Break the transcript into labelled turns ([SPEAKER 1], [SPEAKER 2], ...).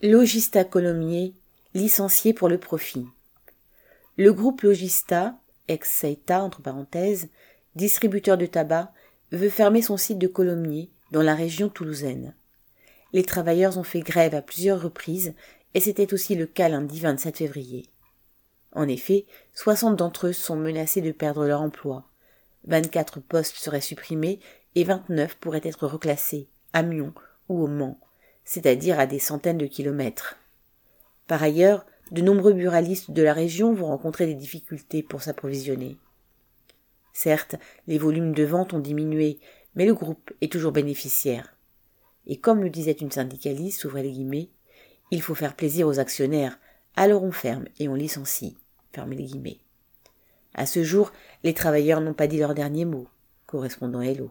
[SPEAKER 1] Logista Colomiers, licencié pour le profit. Le groupe Logista, ex-Seita entre parenthèses, distributeur de tabac, veut fermer son site de Colomiers dans la région toulousaine. Les travailleurs ont fait grève à plusieurs reprises et c'était aussi le cas lundi 27 février. En effet, 60 d'entre eux sont menacés de perdre leur emploi. 24 postes seraient supprimés et 29 pourraient être reclassés à Mion ou au Mans c'est-à-dire à des centaines de kilomètres. Par ailleurs, de nombreux buralistes de la région vont rencontrer des difficultés pour s'approvisionner. Certes, les volumes de vente ont diminué, mais le groupe est toujours bénéficiaire. Et comme le disait une syndicaliste, ouvrez les guillemets, il faut faire plaisir aux actionnaires, alors on ferme et on licencie. Fermez. À ce jour, les travailleurs n'ont pas dit leur dernier mot. Correspondant Hello.